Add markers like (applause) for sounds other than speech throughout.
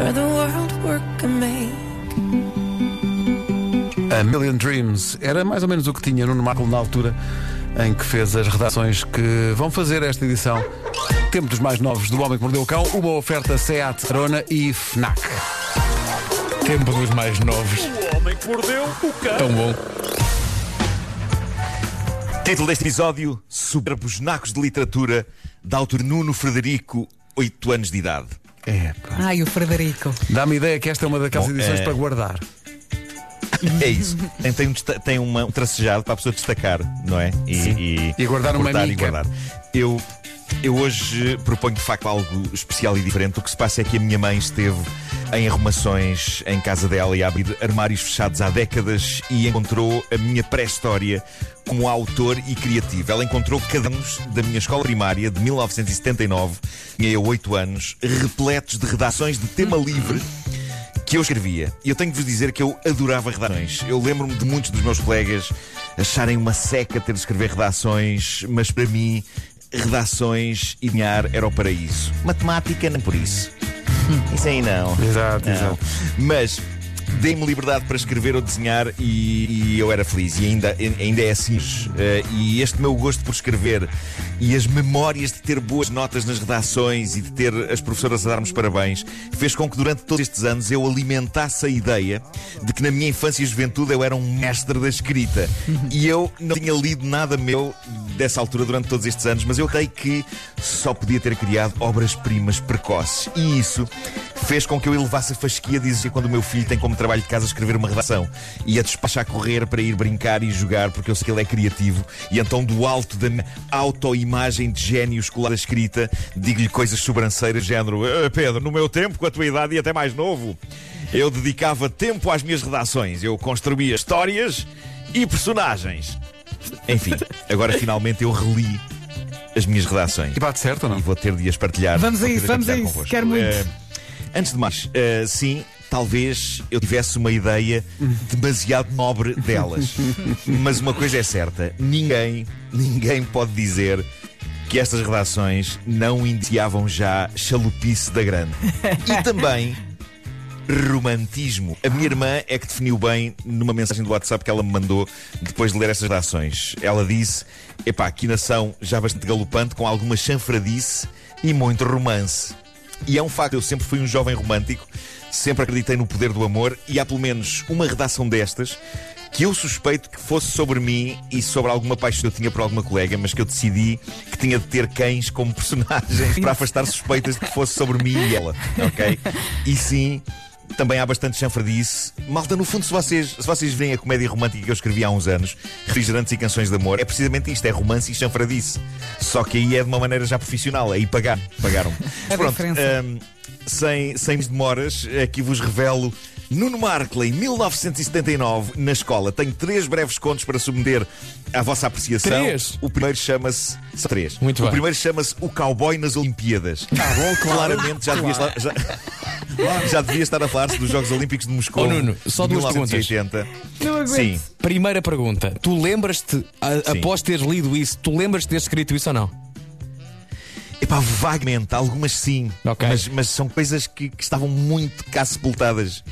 for the world make. A Million Dreams era mais ou menos o que tinha Nuno Marco na altura em que fez as redações que vão fazer esta edição. Tempo dos mais novos do Homem que Mordeu o Cão, uma oferta SEAT Arona e FNAC. Tempo dos mais novos. O homem que mordeu o cão. Tão bom. Título deste episódio: Soberbos Nacos de Literatura, da autor Nuno Frederico, 8 anos de idade. É, pá. Ai, o Frederico. Dá-me ideia que esta é uma daquelas Bom, edições é- para guardar. É isso. Tem, tem um, tem uma- um tracejado para a pessoa destacar, não é? E, e, E guardar numa cortar e mica. guardar. Eu, eu hoje proponho de facto algo especial e diferente. O que se passa é que a minha mãe esteve em arrumações em casa dela e a abrir armários fechados há décadas e encontrou a minha pré-história como autor e criativo. Ela encontrou cadernos da minha escola primária de 1979, tinha eu 8 anos, repletos de redações de tema livre que eu escrevia. E eu tenho de vos dizer que eu adorava redações. Eu lembro-me de muitos dos meus colegas acharem uma seca ter de escrever redações, mas para mim, redações e desenhar era o paraíso. Matemática, nem por isso. Isso aí não. Exato, Não. exato. Mas dei-me liberdade para escrever ou desenhar e, e eu era feliz. E ainda, ainda é assim. Eh, e este meu gosto por escrever e as memórias de ter boas notas nas redações e de ter as professoras a dar-me os parabéns fez com que durante todos estes anos eu alimentasse a ideia de que na minha infância e juventude eu era um mestre da escrita. (laughs) E eu não tinha lido nada meu dessa altura durante todos estes anos, mas eu creio que só podia ter criado obras-primas precoces. E isso fez com que eu elevasse a fasquia de exigir quando o meu filho tem como trabalho de casa escrever uma redação e a despachar a correr para ir brincar e jogar, porque eu sei que ele é criativo. E então, do alto da minha autoimagem de gênio escolar da escrita, digo-lhe coisas sobranceiras, género: "Ah, Pedro, no meu tempo, com a tua idade e até mais novo, eu dedicava tempo às minhas redações. Eu construía histórias e personagens. Enfim, agora finalmente eu reli as minhas redações. E bate certo ou não? E vou ter de as partilhar. Vamos a isso, vamos a isso. convosco. Quero muito. Eh, antes de mais, eh, sim, talvez eu tivesse uma ideia demasiado nobre delas. (laughs) Mas uma coisa é certa: ninguém, ninguém pode dizer que estas redações não indiciavam já chalupice da grande. E também romantismo. A minha irmã é que definiu bem numa mensagem do WhatsApp que ela me mandou depois de ler estas redações. Ela disse: Epá, aqui nação já bastante galopante, com alguma chanfradice e muito romance. E é um facto, eu sempre fui um jovem romântico, sempre acreditei no poder do amor e há pelo menos uma redação destas que eu suspeito que fosse sobre mim e sobre alguma paixão que eu tinha por alguma colega, mas que eu decidi que tinha de ter cães como personagens para afastar suspeitas de que fosse sobre mim e ela, ok? E sim, também há bastante chanfradice. Malta, no fundo, se vocês, se vocês veem a comédia romântica que eu escrevi há uns anos, Refrigerantes e Canções de Amor, é precisamente isto, é romance e chanfradice. Só que aí é de uma maneira já profissional, aí pagar, pagaram. (laughs) A Pronto, hum, sem, sem demoras, aqui vos revelo Nuno Markle, em 1979, na escola. Tenho três breves contos para submeter à vossa apreciação. Três? O primeiro chama-se. São três. Muito o bem. primeiro chama-se O Cowboy nas Olimpíadas. Ah, bom, claro. Claramente já devia estar. Já... Já devia estar a falar-se dos Jogos Olímpicos de Moscou. Oh, Nuno, só de duas 1980. Não aguento. Sim. Primeira pergunta. Tu lembras-te, após teres lido isso, tu lembras-te de ter escrito isso ou não? Epá, vagamente, algumas sim. Ok. Mas, mas são coisas que, que estavam muito cá sepultadas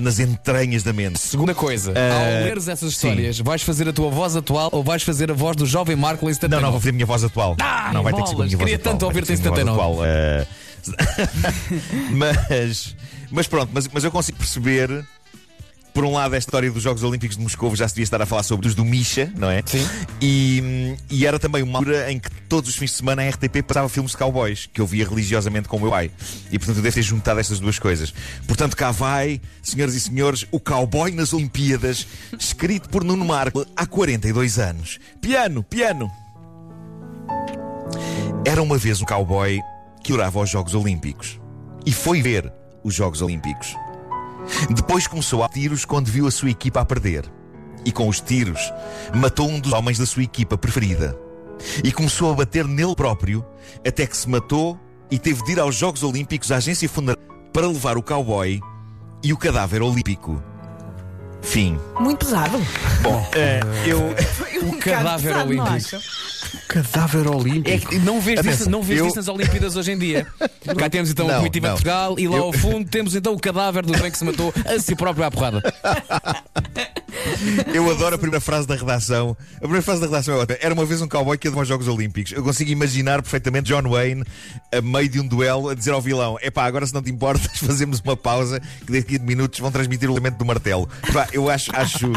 nas entranhas da mente. Segunda coisa, Ah, ao leres essas sim. histórias, vais fazer a tua voz atual ou vais fazer a voz do jovem Marco em Não, 79? não, vou fazer a minha voz atual. Ah, não vai ter que ser a minha bolas, voz queria atual. tanto vai ter ouvir-te em com a minha voz 79. atual, eh. (laughs) mas, mas pronto, mas, mas eu consigo perceber. Por um lado, esta história dos Jogos Olímpicos de Moscou já se devia estar a falar sobre os do Misha, não é? Sim. E, e era também uma altura em que todos os fins de semana a RTP passava filmes de cowboys, que eu via religiosamente com o meu pai. E portanto eu devo ter juntado estas duas coisas. Portanto, cá vai, senhoras e senhores, o Cowboy nas Olimpíadas, escrito por Nuno Marco há 42 anos. Piano, piano! Era uma vez um cowboy que orava aos Jogos Olímpicos. E foi ver os Jogos Olímpicos. Depois começou a tiros quando viu a sua equipa a perder. E com os tiros, matou um dos homens da sua equipa preferida. E começou a bater nele próprio, até que se matou e teve de ir aos Jogos Olímpicos à agência funerária para levar o cowboy e o cadáver olímpico. Fim. Muito pesado. Bom, eh, eu. Um cadáver bocado olímpico. Cadáver É olímpico. que não vês, Atenção, disso, não vês eu- nas Olimpíadas hoje em dia. Cá temos então Não, a comitiva de Portugal e lá Eu- ao fundo temos então o cadáver do homem que se matou a si próprio à porrada. (laughs) Eu adoro a primeira frase da redação. A primeira frase da redação é ótima. Era uma vez um cowboy que ia aos Jogos Olímpicos. Eu consigo imaginar perfeitamente John Wayne, a meio de um duelo, a dizer ao vilão: Epá, agora se não te importas, (laughs) fazemos uma pausa que daqui a 15 minutos vão transmitir o elemento do martelo. Epá, eu acho. acho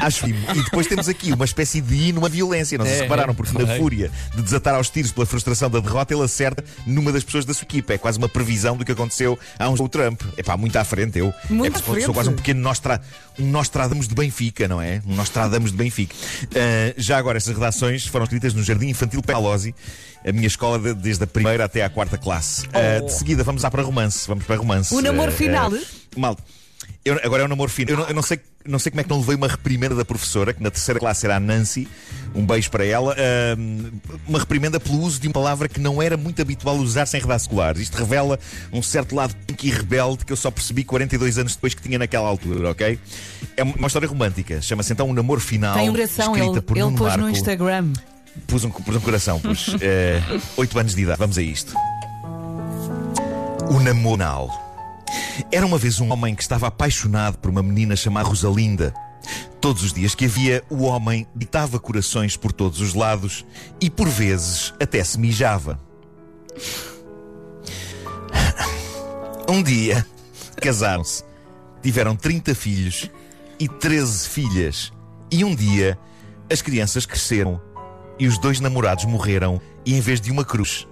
Acho E depois temos aqui uma espécie de hino à violência. Não se É, repararam, porque na é. fúria de desatar aos tiros pela frustração da derrota, ele acerta numa das pessoas da sua equipa. É quase uma previsão do que aconteceu há uns o Trump. Epá, muito à frente eu. Muito é à frente. sou quase um pequeno Nostra, um Nostradamus de Benfica, não é? Um Nostradamus de Benfica. Ah, já agora, essas redações foram escritas no Jardim Infantil Pelozzi, a minha escola de- desde a primeira até à quarta classe. Ah, de seguida, vamos lá para romance. Vamos para romance. O namoro Ah, final? ah, mal. Eu- agora é o namoro fino. Eu não, eu não sei, não sei como é que não levei uma reprimenda da professora, que na terceira classe era a Nancy. Um beijo para ela. Uma reprimenda pelo uso de uma palavra que não era muito habitual usar-se em redações escolares. Isto revela um certo lado punk e rebelde que eu só percebi 42 anos depois que tinha naquela altura, ok? É uma história romântica. Chama-se então Um Namoro Final. Tem um coração, escrita ele, por ele Nuno pôs no Marco. Instagram. Pus um, pus um coração, pus (laughs) eh, 8 anos de idade. Vamos a isto. O namoral. Era uma vez um homem que estava apaixonado por uma menina chamada Rosalinda. Todos os dias que havia, o homem ditava corações por todos os lados e, por vezes, até se mijava. Um dia, casaram-se. Tiveram 30 filhos e 13 filhas. E um dia, as crianças cresceram e os dois namorados morreram e, em vez de uma cruz,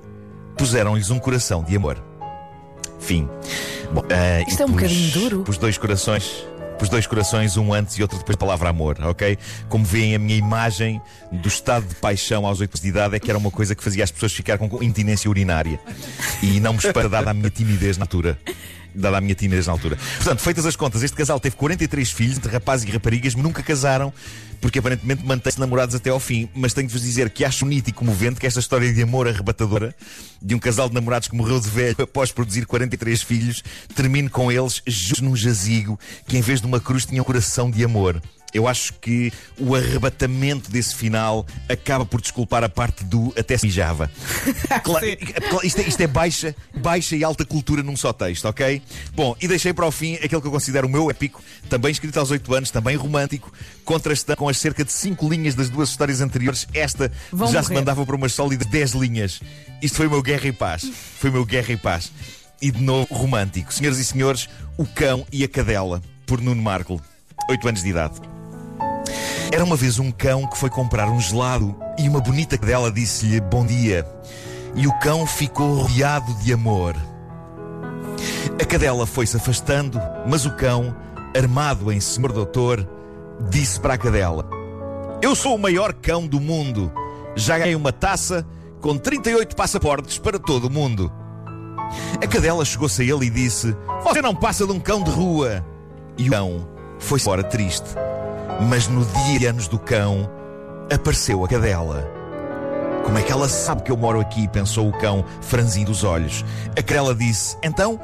puseram-lhes um coração de amor. Fim. Bom, ah, Isto é um pus- bocadinho duro. Pus dois corações. Pus dois corações, um antes e outro depois da palavra amor, ok? Como veem, a minha imagem do estado de paixão aos 8 anos de idade é que era uma coisa que fazia as pessoas ficar com intinência urinária. E não me espera, dada a minha timidez na altura. Dada a minha timidez na altura. Portanto, feitas as contas, este casal teve 43 filhos, entre rapazes e raparigas, nunca casaram, porque aparentemente mantêm-se namorados até ao fim. Mas tenho de vos dizer que acho bonito e comovente que esta história de amor arrebatadora de um casal de namorados que morreu de velho após produzir 43 filhos termine com eles juntos num jazigo que, em vez de uma cruz, tinha um coração de amor. Eu acho que o arrebatamento desse final acaba por desculpar a parte do até se mijava. (laughs) Claro, isto, é, isto é baixa, baixa e alta cultura num só texto, ok? Bom, e deixei para o fim aquele que eu considero o meu épico, também escrito aos 8 anos, também romântico, contrastando com as cerca de 5 linhas das duas histórias anteriores. Esta Vão já se morrer. mandava para umas sólidas 10 linhas. Isto foi o meu Guerra e Paz. Foi o meu Guerra e Paz. E de novo, romântico. Senhoras e senhores, O Cão e a Cadela, por Nuno Marco, 8 anos de idade. Era uma vez um cão que foi comprar um gelado e uma bonita cadela disse-lhe bom dia. E o cão ficou rodeado de amor. A cadela foi-se afastando, mas o cão, armado em senhor doutor, disse para a cadela: Eu sou o maior cão do mundo. Já ganhei uma taça com 38 passaportes para todo o mundo. A cadela chegou-se a ele e disse: Você não passa de um cão de rua. E o cão foi embora triste. Mas no dia de anos do cão, apareceu a cadela. Como é que ela sabe que eu moro aqui? pensou o cão, franzindo os olhos. A cadela disse: Então,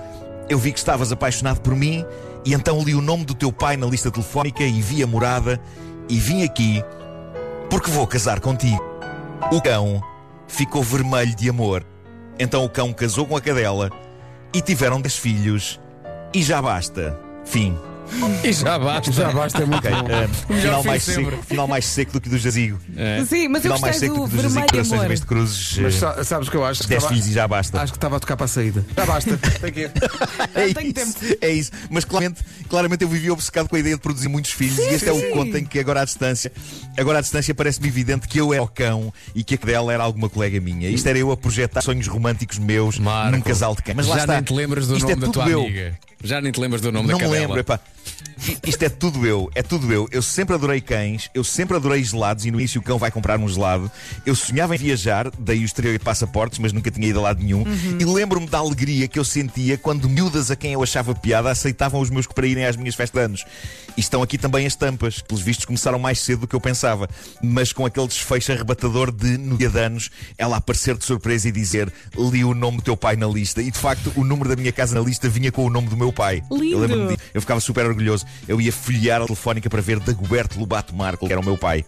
eu vi que estavas apaixonado por mim, e então li o nome do teu pai na lista telefónica e vi a morada, e vim aqui porque vou casar contigo. O cão ficou vermelho de amor. Então o cão casou com a cadela e tiveram dez filhos, e já basta. Fim. E já basta. Já basta é muito Ok, bom. eh, final, mais sempre. seco, final mais seco do que do jazigo. É. Sim, mas eu Final mais gostei seco do do que do jazigo. Corações amor. de cruzes. Mas sa- sabes o que eu acho? 10 Estava- filhos e já basta. Acho que estava a tocar para a saída. Já basta. (laughs) Tem que ir. É isso, tempo. é isso. Mas claramente, claramente eu vivi obcecado com a ideia de produzir muitos filhos e este é o sim. conto em que agora à distância, agora à distância parece-me evidente que eu era o cão e que a cadela era alguma colega minha. Isto era eu a projetar sonhos românticos meus Marco, num casal de cães. Mas lá já está. nem te lembras do Isto nome é da tua eu. amiga. Já nem te lembras do nome Não da me cadela. lembro, epá. Isto é tudo eu, é tudo eu. Eu sempre adorei cães, eu sempre adorei gelados e no início o cão vai comprar um gelado. Eu sonhava em viajar, daí os 38 passaportes, mas nunca tinha ido a lado nenhum. E lembro-me da alegria que eu sentia quando miúdas a quem eu achava piada aceitavam os meus para irem às minhas festas de anos. E estão aqui também as tampas, que pelos vistos começaram mais cedo do que eu pensava, mas com aquele desfecho arrebatador de, no dia de anos, ela aparecer de surpresa e dizer: Li o nome do teu pai na lista. E de facto, o número da minha casa na lista vinha com o nome do meu pai. Lindo. Eu lembro-me. Eu ficava super orgulhoso. Maravilhoso. Eu ia folhear a telefónica para ver Dagoberto Lobato Marco, que era o meu pai.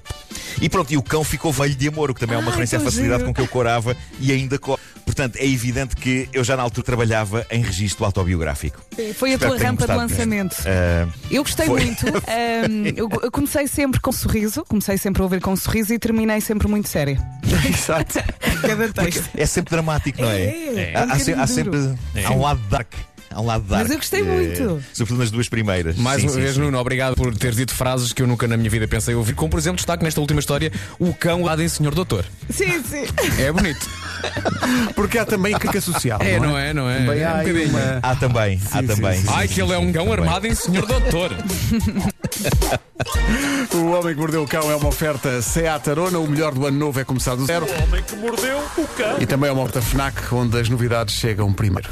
E pronto, e o cão ficou velho de amor, o que também é uma Ai, referência à facilidade giro. com que eu corava e ainda coro. Portanto, é evidente que eu já na altura trabalhava em registro autobiográfico. Foi a Espero tua rampa de lançamento. Ah, Eu gostei Foi. muito. (laughs) Eu, comecei sempre com um sorriso, comecei sempre a ouvir com um sorriso e terminei sempre muito séria. (laughs) Exato. Cada texto. é sempre dramático, não é? É, Há, é há se- há bocadinho sempre. Há um lado dark. Há um lado dark. Mas eu gostei muito. Sobretudo nas duas primeiras. Mais Sim, uma sim, vez, sim. Nuno, obrigado por teres dito frases que eu nunca na minha vida pensei ouvir. Como, por exemplo, destaque nesta última história: o cão lá em Senhor Doutor. Sim, sim. É bonito. (laughs) Porque há também crítica social. É, não não é? Não é? Também É há um uma- Há também, há Sim, também. sim, sim. Ai, que ele é um cão armado em Senhor Doutor. (laughs) O Homem que Mordeu o Cão é uma oferta Seat Arona. O melhor do ano novo é começar do zero. O homem que mordeu o cão. E também é uma oferta FNAC, onde as novidades chegam primeiro.